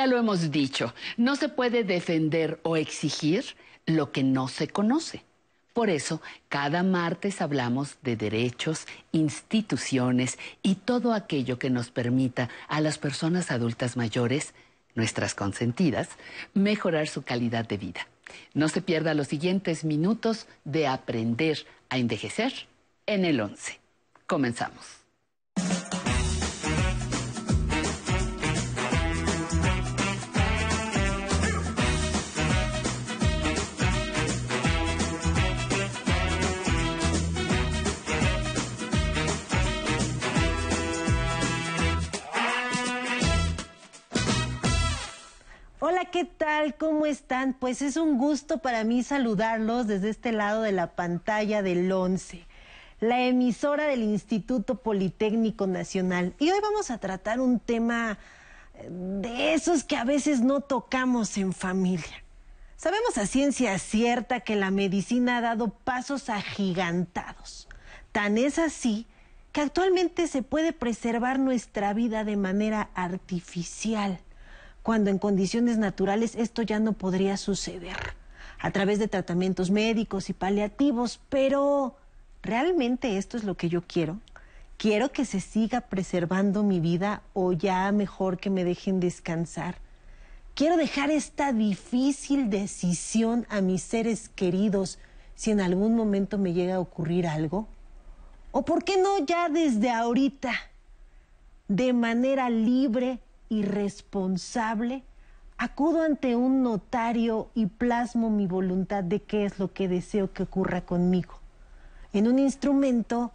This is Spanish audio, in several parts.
Ya lo hemos dicho, no se puede defender o exigir lo que no se conoce. Por eso, cada martes hablamos de derechos, instituciones y todo aquello que nos permita a las personas adultas mayores, nuestras consentidas, mejorar su calidad de vida. No se pierda los siguientes minutos de aprender a envejecer en el 11. Comenzamos. ¿Qué tal? ¿Cómo están? Pues es un gusto para mí saludarlos desde este lado de la pantalla del 11, la emisora del Instituto Politécnico Nacional. Y hoy vamos a tratar un tema eh, de esos que a veces no tocamos en familia. Sabemos a ciencia cierta que la medicina ha dado pasos agigantados. Tan es así que actualmente se puede preservar nuestra vida de manera artificial cuando en condiciones naturales esto ya no podría suceder, a través de tratamientos médicos y paliativos, pero ¿realmente esto es lo que yo quiero? ¿Quiero que se siga preservando mi vida o ya mejor que me dejen descansar? Quiero dejar esta difícil decisión a mis seres queridos si en algún momento me llega a ocurrir algo. ¿O por qué no ya desde ahorita, de manera libre, irresponsable, acudo ante un notario y plasmo mi voluntad de qué es lo que deseo que ocurra conmigo, en un instrumento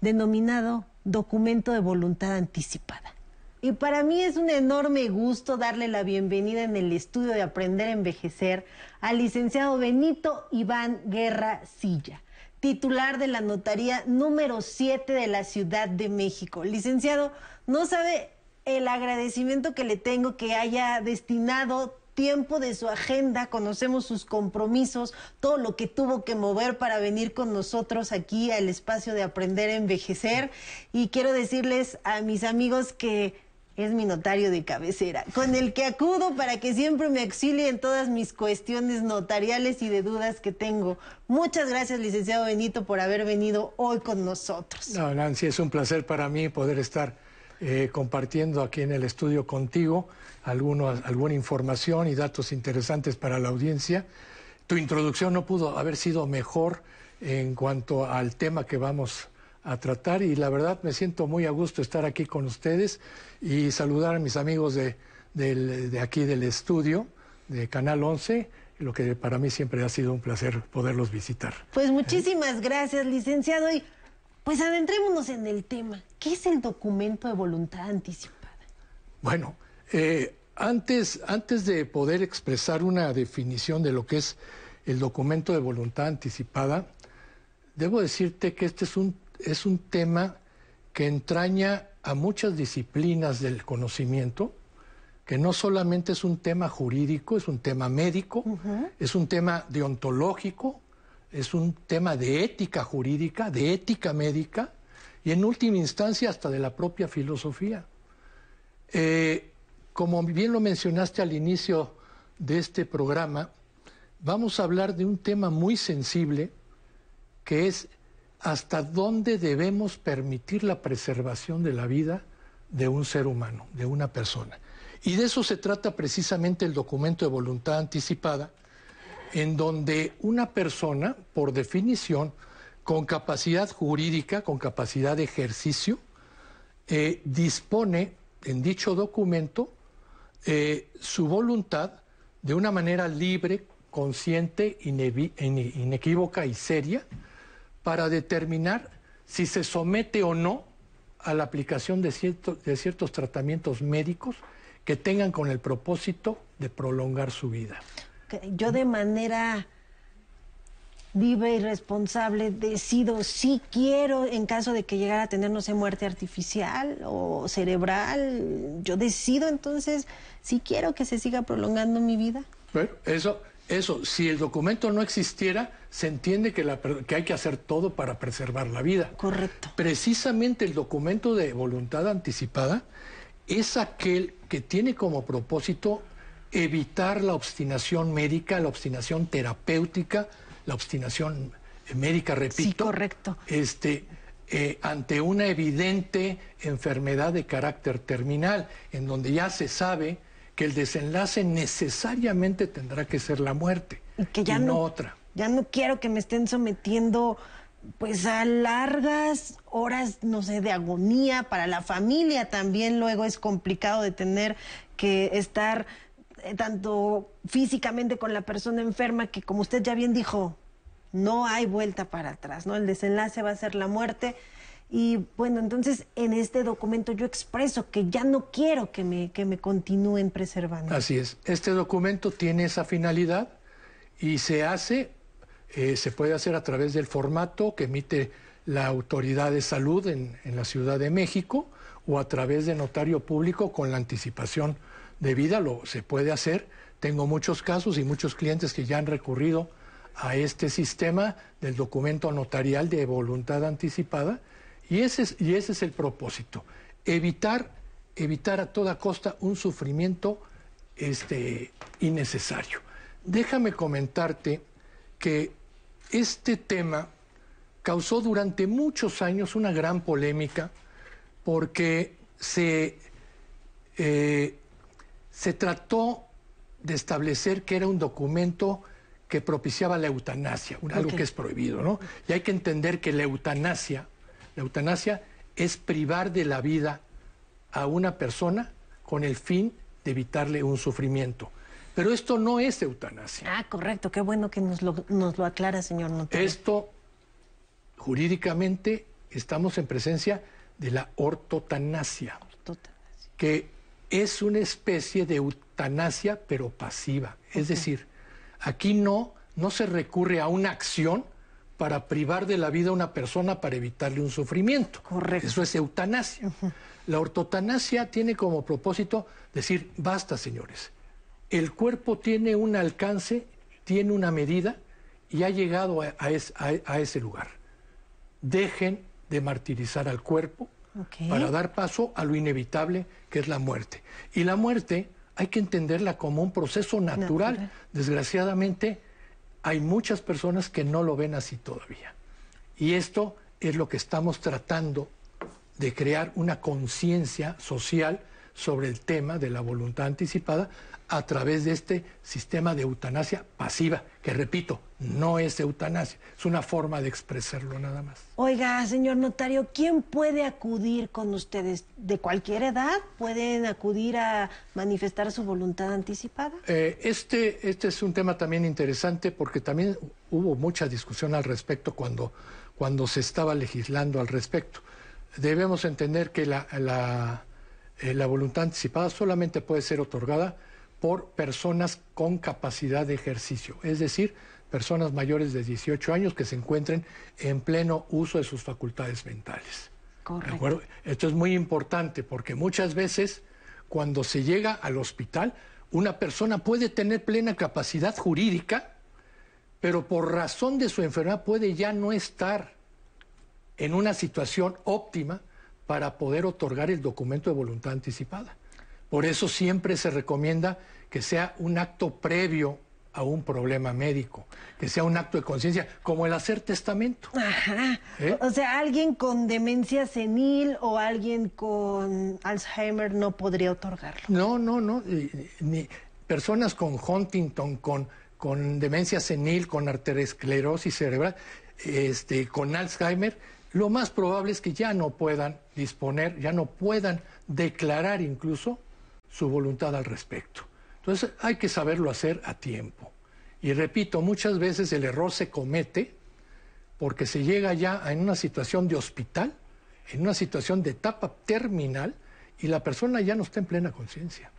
denominado documento de voluntad anticipada. Y para mí es un enorme gusto darle la bienvenida en el estudio de Aprender a Envejecer al licenciado Benito Iván Guerra Silla, titular de la notaría número 7 de la Ciudad de México. Licenciado, no sabe el agradecimiento que le tengo que haya destinado tiempo de su agenda, conocemos sus compromisos, todo lo que tuvo que mover para venir con nosotros aquí al espacio de aprender a envejecer. Y quiero decirles a mis amigos que es mi notario de cabecera, con el que acudo para que siempre me auxilie en todas mis cuestiones notariales y de dudas que tengo. Muchas gracias, licenciado Benito, por haber venido hoy con nosotros. No, Nancy, es un placer para mí poder estar eh, compartiendo aquí en el estudio contigo alguna información y datos interesantes para la audiencia. Tu introducción no pudo haber sido mejor en cuanto al tema que vamos a tratar y la verdad me siento muy a gusto estar aquí con ustedes y saludar a mis amigos de, de aquí del estudio de Canal 11 lo que para mí siempre ha sido un placer poderlos visitar. Pues muchísimas gracias, licenciado. Y pues adentrémonos en el tema. ¿Qué es el documento de voluntad anticipada? Bueno, eh, antes, antes de poder expresar una definición de lo que es el documento de voluntad anticipada, debo decirte que este es un, es un tema que entraña a muchas disciplinas del conocimiento, que no solamente es un tema jurídico, es un tema médico, es un tema deontológico, es un tema de ética jurídica, de ética médica y en última instancia hasta de la propia filosofía. Eh, como bien lo mencionaste al inicio de este programa, vamos a hablar de un tema muy sensible que es hasta dónde debemos permitir la preservación de la vida de un ser humano, de una persona. Y de eso se trata precisamente el documento de voluntad anticipada, en donde una persona, por definición, con capacidad jurídica, con capacidad de ejercicio, eh, dispone en dicho documento eh, su voluntad de una manera libre, consciente, inequívoca y seria para determinar si se somete o no a la aplicación de ciertos tratamientos médicos que tengan con el propósito de prolongar su vida yo de manera viva y responsable decido si quiero, en caso de que llegara a tener, no sé, muerte artificial o cerebral, yo decido entonces si quiero que se siga prolongando mi vida. Bueno, eso, eso, si el documento no existiera, se entiende que, que hay que hacer todo para preservar la vida. Correcto. Precisamente el documento de voluntad anticipada es aquel que tiene como propósito evitar la obstinación médica, la obstinación terapéutica, la obstinación médica, repito. Sí, correcto. Este, eh, ante una evidente enfermedad de carácter terminal, en donde ya se sabe que el desenlace necesariamente tendrá que ser la muerte y, que ya no, otra. Ya no quiero que me estén sometiendo pues a largas horas, no sé, de agonía para la familia también luego es complicado de tener que estar eh, tanto físicamente con la persona enferma que como usted ya bien dijo, no hay vuelta para atrás, ¿no? El desenlace va a ser la muerte. Y bueno, entonces en este documento yo expreso que ya no quiero que me, que me continúen preservando. Así es. Este documento tiene esa finalidad y se hace, eh, se puede hacer a través del formato que emite la Autoridad de Salud en, en la Ciudad de México o a través de notario público con la anticipación de vida, lo se puede hacer. Tengo muchos casos y muchos clientes que ya han recurrido a este sistema del documento notarial de voluntad anticipada y ese es, y ese es el propósito, evitar, evitar a toda costa un sufrimiento este, innecesario. Déjame comentarte que este tema causó durante muchos años una gran polémica porque se, eh, se trató de establecer que era un documento que propiciaba la eutanasia, algo que es prohibido, ¿no? Y hay que entender que la eutanasia, la eutanasia es privar de la vida a una persona con el fin de evitarle un sufrimiento. Pero esto no es eutanasia. Ah, correcto, qué bueno que nos lo, nos lo aclara, señor notario. Esto, jurídicamente, estamos en presencia de la ortotanasia, ortotanasia. que es una especie de eutanasia, pero pasiva. Es decir, Aquí no, no se recurre a una acción para privar de la vida a una persona para evitarle un sufrimiento. Correcto. Eso es eutanasia. La ortotanasia tiene como propósito decir, basta señores, el cuerpo tiene un alcance, tiene una medida y ha llegado a, ese lugar. Dejen de martirizar al cuerpo para dar paso a lo inevitable que es la muerte. Y la muerte hay que entenderla como un proceso natural. Desgraciadamente, hay muchas personas que no lo ven así todavía. Y esto es lo que estamos tratando de crear una conciencia social sobre el tema de la voluntad anticipada a través de este sistema de eutanasia pasiva, que repito, no es eutanasia, es una forma de expresarlo nada más. Oiga, señor notario, ¿quién puede acudir con ustedes? ¿De cualquier edad pueden acudir a manifestar su voluntad anticipada? Eh, este, este es un tema también interesante porque también hubo mucha discusión al respecto cuando, cuando se estaba legislando al respecto. Debemos entender que la, la, eh, la voluntad anticipada solamente puede ser otorgada por personas con capacidad de ejercicio, es decir, personas mayores de 18 años que se encuentren en pleno uso de sus facultades mentales. Correcto. Esto es muy importante porque muchas veces cuando se llega al hospital, una persona puede tener plena capacidad jurídica, pero por razón de su enfermedad puede ya no estar en una situación óptima para poder otorgar el documento de voluntad anticipada. Por eso siempre se recomienda que sea un acto previo a un problema médico, que sea un acto de conciencia, como el hacer testamento. Ajá. ¿Eh? O sea, alguien con demencia senil o alguien con Alzheimer no podría otorgarlo. No, no, no. Ni, personas con Huntington, con, con demencia senil, con arteriosclerosis cerebral, este, con Alzheimer, lo más probable es que ya no puedan disponer, ya no puedan declarar incluso su voluntad al respecto. Entonces hay que saberlo hacer a tiempo. Y repito, muchas veces el error se comete porque se llega ya en una situación de hospital, en una situación de etapa terminal, y la persona ya no está en plena conciencia.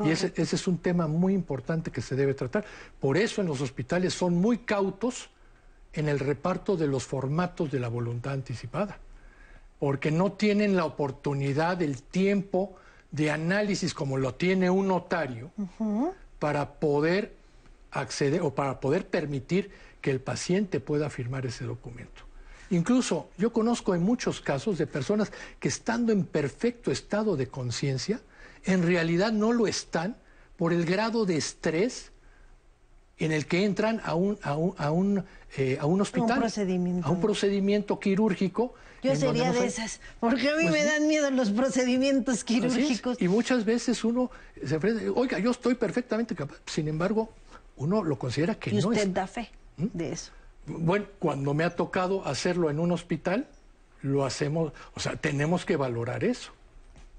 Y ese, ese, es un tema muy importante que se debe tratar. Por eso en los hospitales son muy cautos en el reparto de los formatos de la voluntad anticipada, porque no tienen la oportunidad, el tiempo, de análisis como lo tiene un notario para poder acceder o para poder permitir que el paciente pueda firmar ese documento. Incluso yo conozco en muchos casos de personas que estando en perfecto estado de conciencia, en realidad no lo están por el grado de estrés en el que entran a un, a un, a un, eh, a un hospital. Un procedimiento. A un procedimiento quirúrgico. Yo sería de esas, porque a mí Pues me dan miedo los procedimientos Así es. quirúrgicos. Y muchas veces uno se enfrenta, oiga, yo estoy perfectamente capaz. Sin embargo, uno lo considera que Y no usted es. da fe de eso. Bueno, cuando me ha tocado hacerlo en un hospital, lo hacemos, o sea, tenemos que valorar eso.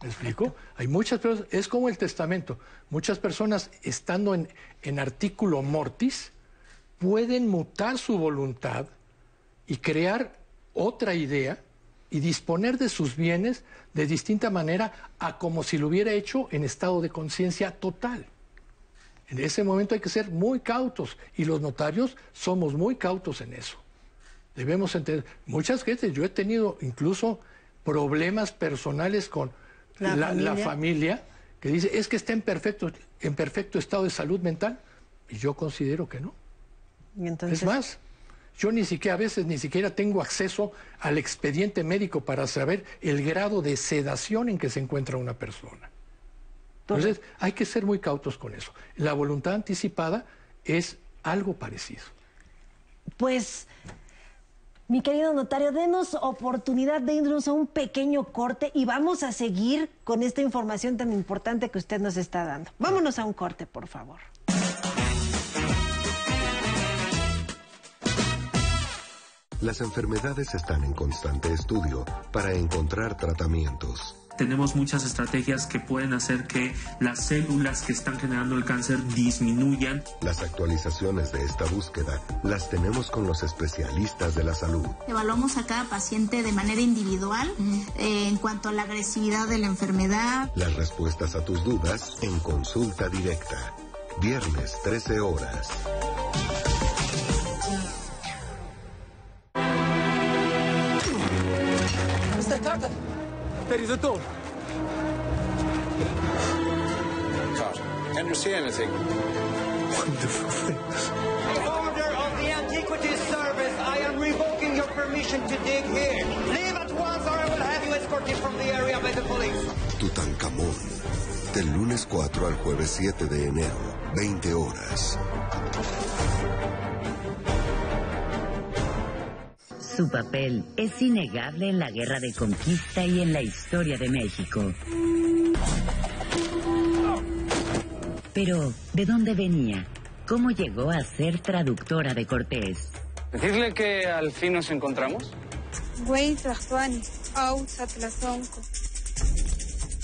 ¿Me explico? Hay muchas personas, es como el testamento. Muchas personas estando en, en artículo mortis pueden mutar su voluntad y crear otra idea y disponer de sus bienes de distinta manera a como si lo hubiera hecho en estado de conciencia total. En ese momento hay que ser muy cautos y los notarios somos muy cautos en eso. Debemos entender, muchas veces yo he tenido incluso problemas personales con La la, la familia. familia que dice, es que está en perfecto, en perfecto estado de salud mental y yo considero que no. Y entonces, Es más, yo ni siquiera a veces ni siquiera tengo acceso al expediente médico para saber el grado de sedación en que se encuentra una persona. Entonces, hay que ser muy cautos con eso. La voluntad anticipada es algo parecido. pues, mi querido notario, denos oportunidad de irnos a un pequeño corte y vamos a seguir con esta información tan importante que usted nos está dando. Vámonos a un corte, por favor. Las enfermedades están en constante estudio para encontrar tratamientos. Tenemos muchas estrategias que pueden hacer que las células que están generando el cáncer disminuyan. Las actualizaciones de esta búsqueda las tenemos con los especialistas de la salud. Evaluamos a cada paciente de manera individual eh, en cuanto a la agresividad de la enfermedad. Las respuestas a tus dudas en consulta directa. Viernes 13 horas. Mr. Carter, there is a door. Carter, can you see anything? Wonderful things. Order of the Antiquities Service, I am revoking your permission to dig here. Leave at once or I will have you escorted from the area by the police. Tutankamón. Del lunes 4 al jueves 7 de enero, 20 horas. Su papel es innegable en la guerra de conquista y en la historia de México. Pero, ¿de dónde venía? ¿Cómo llegó a ser traductora de Cortés? Decirle que al fin nos encontramos.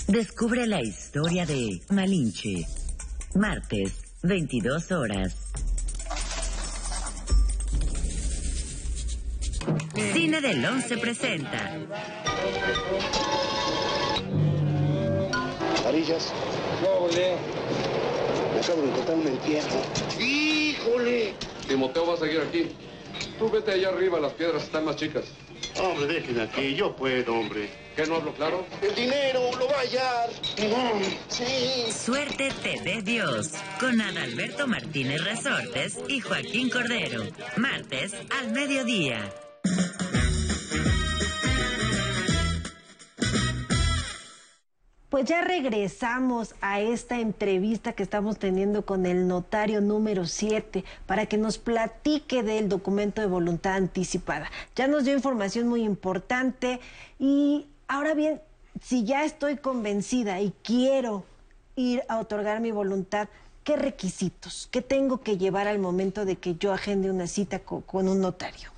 Descubre la historia de Malinche. Martes, 22 horas. Cine del 11 presenta Varillas. Doble. Me acabo de encontrar un entierro. ¡Híjole! Timoteo va a seguir aquí. Tú vete allá arriba, las piedras están más chicas. Hombre, déjenme aquí, yo puedo, hombre. ¿Qué no hablo claro? El dinero lo va a hallar. Sí. Suerte te dé Dios con Adalberto Martínez Resortes y Joaquín Cordero. Martes al mediodía. Pues ya regresamos a esta entrevista que estamos teniendo con el notario número 7 para que nos platique del documento de voluntad anticipada. Ya nos dio información muy importante y ahora bien, si ya estoy convencida y quiero ir a otorgar mi voluntad, ¿qué requisitos? ¿Qué tengo que llevar al momento de que yo agende una cita co- con, un notario?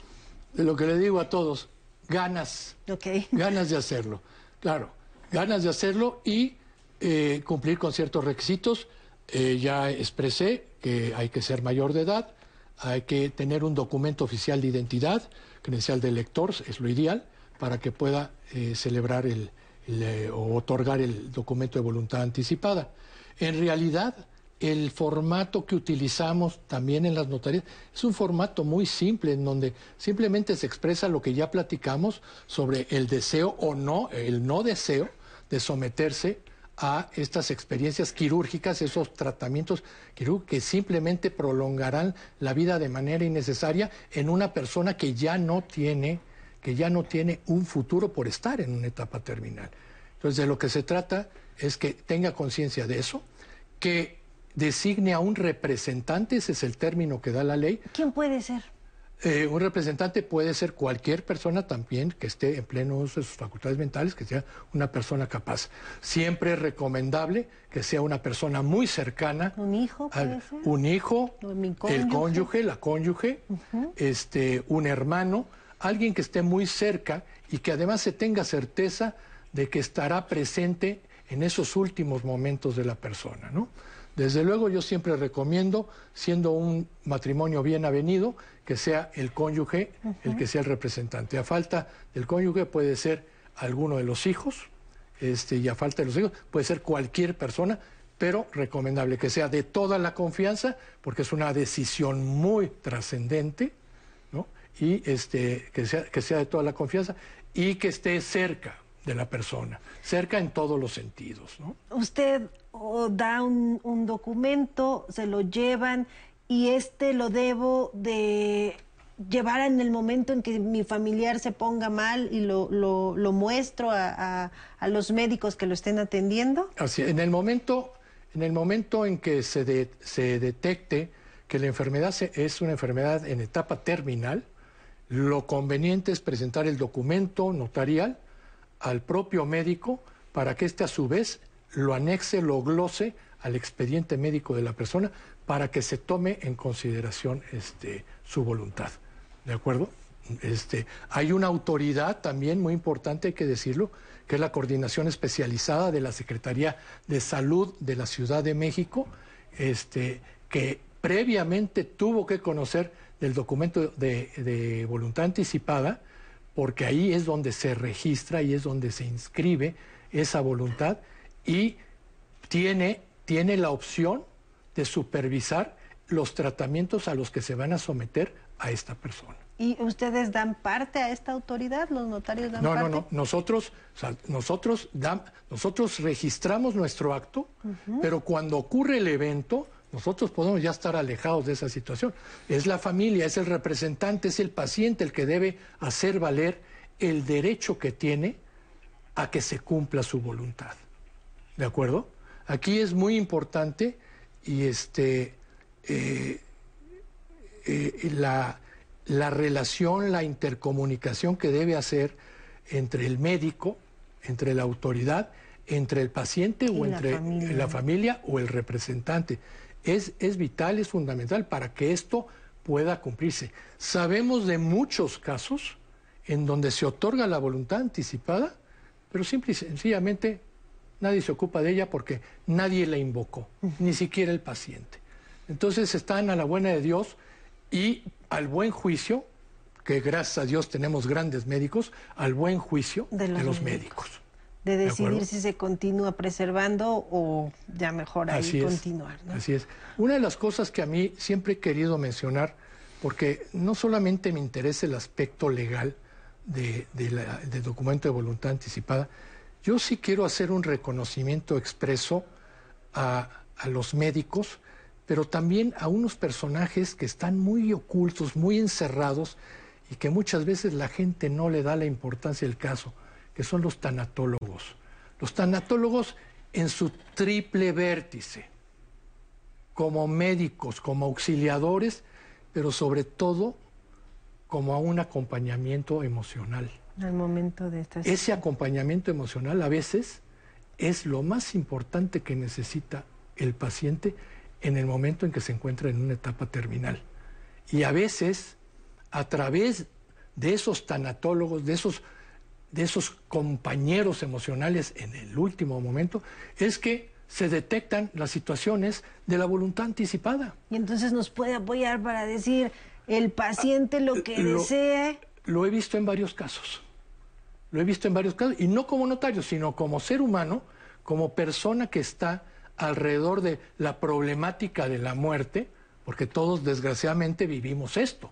De lo que le digo a todos, ganas, ¿Ok? ganas de hacerlo. Claro, ganas de hacerlo y eh, cumplir con ciertos requisitos. Eh, ya expresé que hay que ser mayor de edad, hay que tener un documento oficial de identidad, credencial de elector, es lo ideal, para que pueda eh, celebrar el, o otorgar el documento de voluntad anticipada. En realidad, el formato que utilizamos también en las notarías es un formato muy simple en donde simplemente se expresa lo que ya platicamos sobre el deseo o no, el no deseo de someterse a estas experiencias quirúrgicas, esos tratamientos quirúrgicos que simplemente prolongarán la vida de manera innecesaria en una persona que ya no tiene que ya no tiene un futuro por estar en una etapa terminal. Entonces, de lo que se trata es que tenga conciencia de eso, que designe a un representante, ese es el término que da la ley. ¿Quién puede ser? Eh, un representante puede ser cualquier persona también que esté en pleno uso de sus facultades mentales, que sea una persona capaz. Siempre es recomendable que sea una persona muy cercana. ¿Un hijo puede ser? Un hijo, ¿O mi el cónyuge? cónyuge, la cónyuge, este, un hermano, alguien que esté muy cerca y que además se tenga certeza de que estará presente en esos últimos momentos de la persona, ¿no? Desde luego yo siempre recomiendo, siendo un matrimonio bien avenido, que sea el cónyuge el que sea el representante. A falta del cónyuge puede ser alguno de los hijos, este, y a falta de los hijos puede ser cualquier persona, pero recomendable que sea de toda la confianza, porque es una decisión muy trascendente, ¿no? Y este, que, sea, que sea de toda la confianza y que esté cerca de la persona, cerca en todos los sentidos, ¿no? Usted da un, un documento, se lo llevan y este lo debo de llevar en el momento en que mi familiar se ponga mal y lo, lo, muestro a, a- a los médicos que lo estén atendiendo. Así, en el momento, en el momento en que se, de- se detecte que la enfermedad se- es una enfermedad en etapa terminal, lo conveniente es presentar el documento notarial al propio médico para que éste a su vez lo anexe, lo glose al expediente médico de la persona para que se tome en consideración este, su voluntad. ¿De acuerdo? Este, hay una autoridad también muy importante, hay que decirlo, que es la coordinación especializada de la Secretaría de Salud de la Ciudad de México, este, que previamente tuvo que conocer del documento de, de voluntad anticipada, porque ahí es donde se registra y es donde se inscribe esa voluntad y tiene, tiene la opción de supervisar los tratamientos a los que se van a someter a esta persona. ¿Y ustedes dan parte a esta autoridad? ¿Los notarios dan No, no, parte? no. Nosotros, o sea, nosotros, nosotros registramos nuestro acto, pero cuando ocurre el evento, nosotros podemos ya estar alejados de esa situación. Es la familia, es el representante, es el paciente el que debe hacer valer el derecho que tiene a que se cumpla su voluntad. ¿De acuerdo? Aquí es muy importante y este eh, eh, la, la relación, la intercomunicación que debe hacer entre el médico, entre la autoridad, entre el paciente o Y la entre familia. la familia o el representante. Es, es vital, es fundamental para que esto pueda cumplirse. Sabemos de muchos casos en donde se otorga la voluntad anticipada, pero simple y sencillamente nadie se ocupa de ella porque nadie la invocó, ni siquiera el paciente. Entonces están a la buena de Dios y al buen juicio, que gracias a Dios tenemos grandes médicos, al buen juicio de los, médicos. De ¿De decidir si se continúa preservando o ya mejor ahí Así es. continuar. ¿no? Así es. Una de las cosas que a mí siempre he querido mencionar, porque no solamente me interesa el aspecto legal de- de la- del documento de voluntad anticipada, yo sí quiero hacer un reconocimiento expreso a, los médicos, pero también a unos personajes que están muy ocultos, muy encerrados y que muchas veces la gente no le da la importancia del caso, que son los tanatólogos. Los tanatólogos en su triple vértice, como médicos, como auxiliadores, pero sobre todo como a un acompañamiento emocional. Al momento de esta Ese acompañamiento emocional a veces es lo más importante que necesita el paciente en el momento en que se encuentra en una etapa terminal. Y a veces, a través de esos tanatólogos, de esos, de esos compañeros emocionales en el último momento, es que se detectan las situaciones de la voluntad anticipada. Y entonces nos puede apoyar para decir el paciente lo que Lo- desee. Lo he visto en varios casos. Lo he visto en varios casos. Y no como notario, sino como ser humano, como persona que está alrededor de la problemática de la muerte, porque todos desgraciadamente vivimos esto.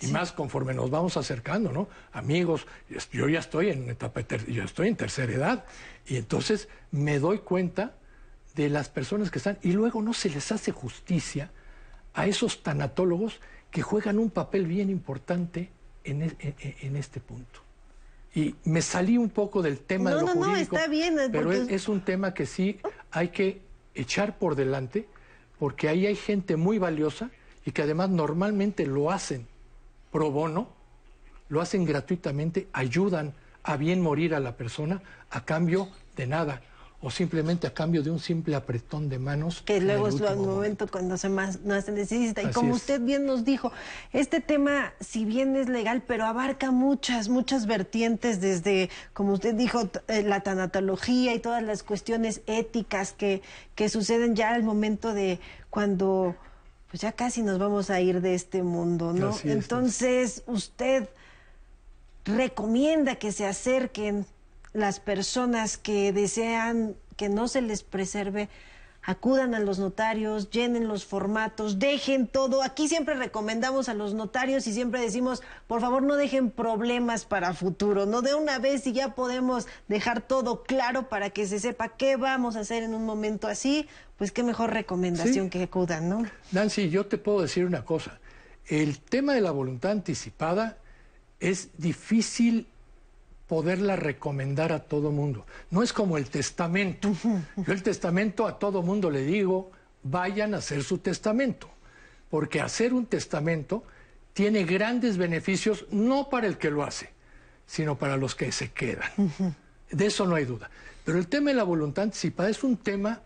Y más conforme nos vamos acercando, ¿no? Amigos, yo ya estoy en etapa, yo estoy en tercera edad. Y entonces me doy cuenta de las personas que están, y luego no se les hace justicia a esos tanatólogos que juegan un papel bien importante en, e- en- en este punto. Y me salí un poco del tema No, de lo no, no, jurídico, está bien, es pero es, es un tema que sí hay que echar por delante, porque ahí hay gente muy valiosa y que además normalmente lo hacen pro bono, lo hacen gratuitamente, ayudan a bien morir a la persona a cambio de nada o simplemente a cambio de un simple apretón de manos. que luego es el último momento cuando se más no se necesita. Y Así como es. usted bien nos dijo, este tema, si bien es legal, pero abarca muchas, muchas vertientes, desde, como usted dijo, eh, la tanatología y todas las cuestiones éticas que, que suceden ya al momento de cuando pues ya casi nos vamos a ir de este mundo, ¿no? Así es. Entonces, usted recomienda que se acerquen las personas que desean que no se les preserve, acudan a los notarios, llenen los formatos, dejen todo. Aquí siempre recomendamos a los notarios y siempre decimos, por favor no dejen problemas para futuro, no de una vez y ya podemos dejar todo claro para que se sepa qué vamos a hacer en un momento así, pues qué mejor recomendación Sí. que acudan, ¿no? Nancy, yo te puedo decir una cosa. El tema de la voluntad anticipada es difícil poderla recomendar a todo mundo. No es como el testamento. Yo el testamento a todo mundo le digo, vayan a hacer su testamento. Porque hacer un testamento tiene grandes beneficios, no para el que lo hace, sino para los que se quedan. De eso no hay duda. Pero el tema de la voluntad anticipada es un tema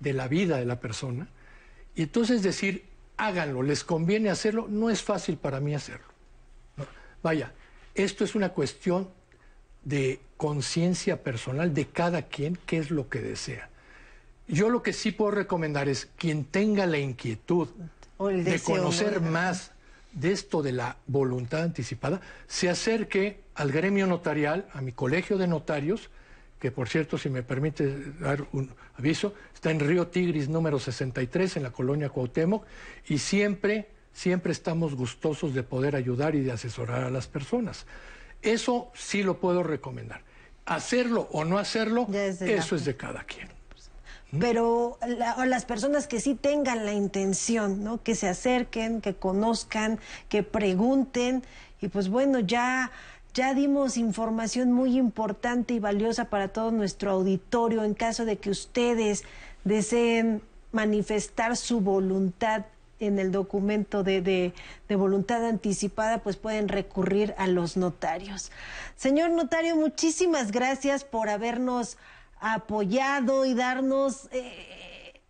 de la vida de la persona. Y entonces decir, háganlo, les conviene hacerlo, no es fácil para mí hacerlo. Vaya, esto es una cuestión de conciencia personal de cada quien, qué es lo que desea. Yo lo que sí puedo recomendar es quien tenga la inquietud O el de conocer ¿no? más de esto de la voluntad anticipada, se acerque al gremio notarial, a mi colegio de notarios, que por cierto, si me permite dar un aviso, está en Río Tigris número 63, en la colonia Cuauhtémoc, y siempre, siempre estamos gustosos de poder ayudar y de asesorar a las personas. Eso sí lo puedo recomendar. Hacerlo o no hacerlo, es de la- eso es de cada quien. pero la- las personas que sí tengan la intención, ¿no? Que se acerquen, que conozcan, que pregunten y pues bueno, ya ya dimos información muy importante y valiosa para todo nuestro auditorio en caso de que ustedes deseen manifestar su voluntad en el documento de, de- de voluntad anticipada, pues pueden recurrir a los notarios. Señor notario, muchísimas gracias por habernos apoyado y darnos eh,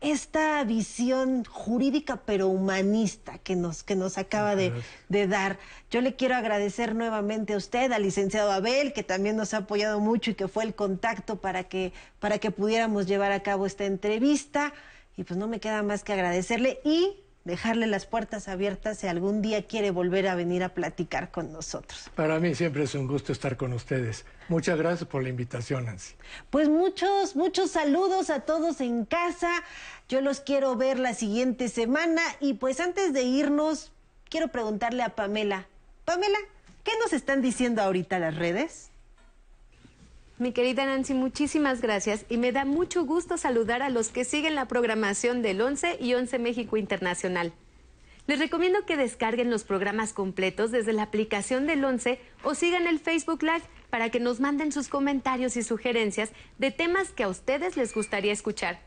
esta visión jurídica pero humanista que nos, que nos acaba de, de dar. Yo le quiero agradecer nuevamente a usted, al licenciado Abel, que también nos ha apoyado mucho y que fue el contacto para que, para que pudiéramos llevar a cabo esta entrevista. Y pues no me queda más que agradecerle y dejarle las puertas abiertas si algún día quiere volver a venir a platicar con nosotros. Para mí siempre es un gusto estar con ustedes. Muchas gracias por la invitación, Nancy. Pues muchos, muchos saludos a todos en casa. Yo los quiero ver la siguiente semana y pues antes de irnos, quiero preguntarle a Pamela. Pamela, ¿qué nos están diciendo ahorita las redes? Mi querida Nancy, muchísimas gracias y me da mucho gusto saludar a los que siguen la programación del 11 y 11 México Internacional. Les recomiendo que descarguen los programas completos desde la aplicación del 11 o sigan el Facebook Live para que nos manden sus comentarios y sugerencias de temas que a ustedes les gustaría escuchar.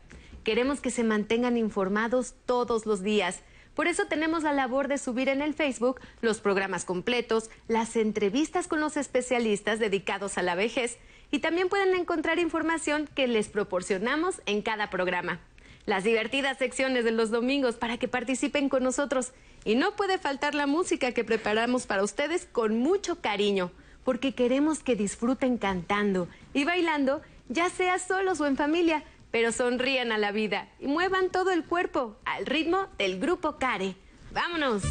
Queremos que se mantengan informados todos los días. Por eso tenemos la labor de subir en el Facebook los programas completos, las entrevistas con los especialistas dedicados a la vejez y también pueden encontrar información que les proporcionamos en cada programa. Las divertidas secciones de los domingos para que participen con nosotros. Y no puede faltar la música que preparamos para ustedes con mucho cariño, porque queremos que disfruten cantando y bailando, ya sea solos o en familia, pero sonrían a la vida y muevan todo el cuerpo al ritmo del grupo Care. ¡Vámonos!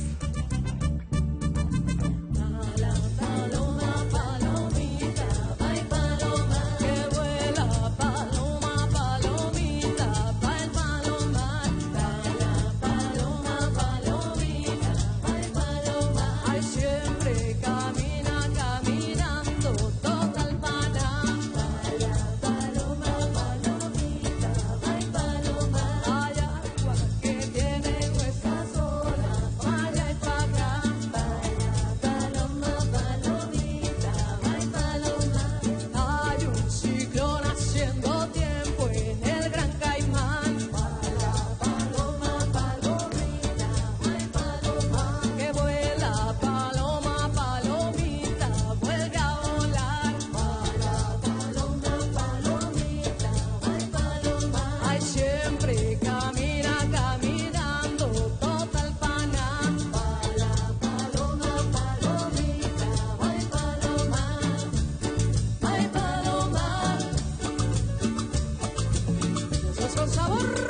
sabor.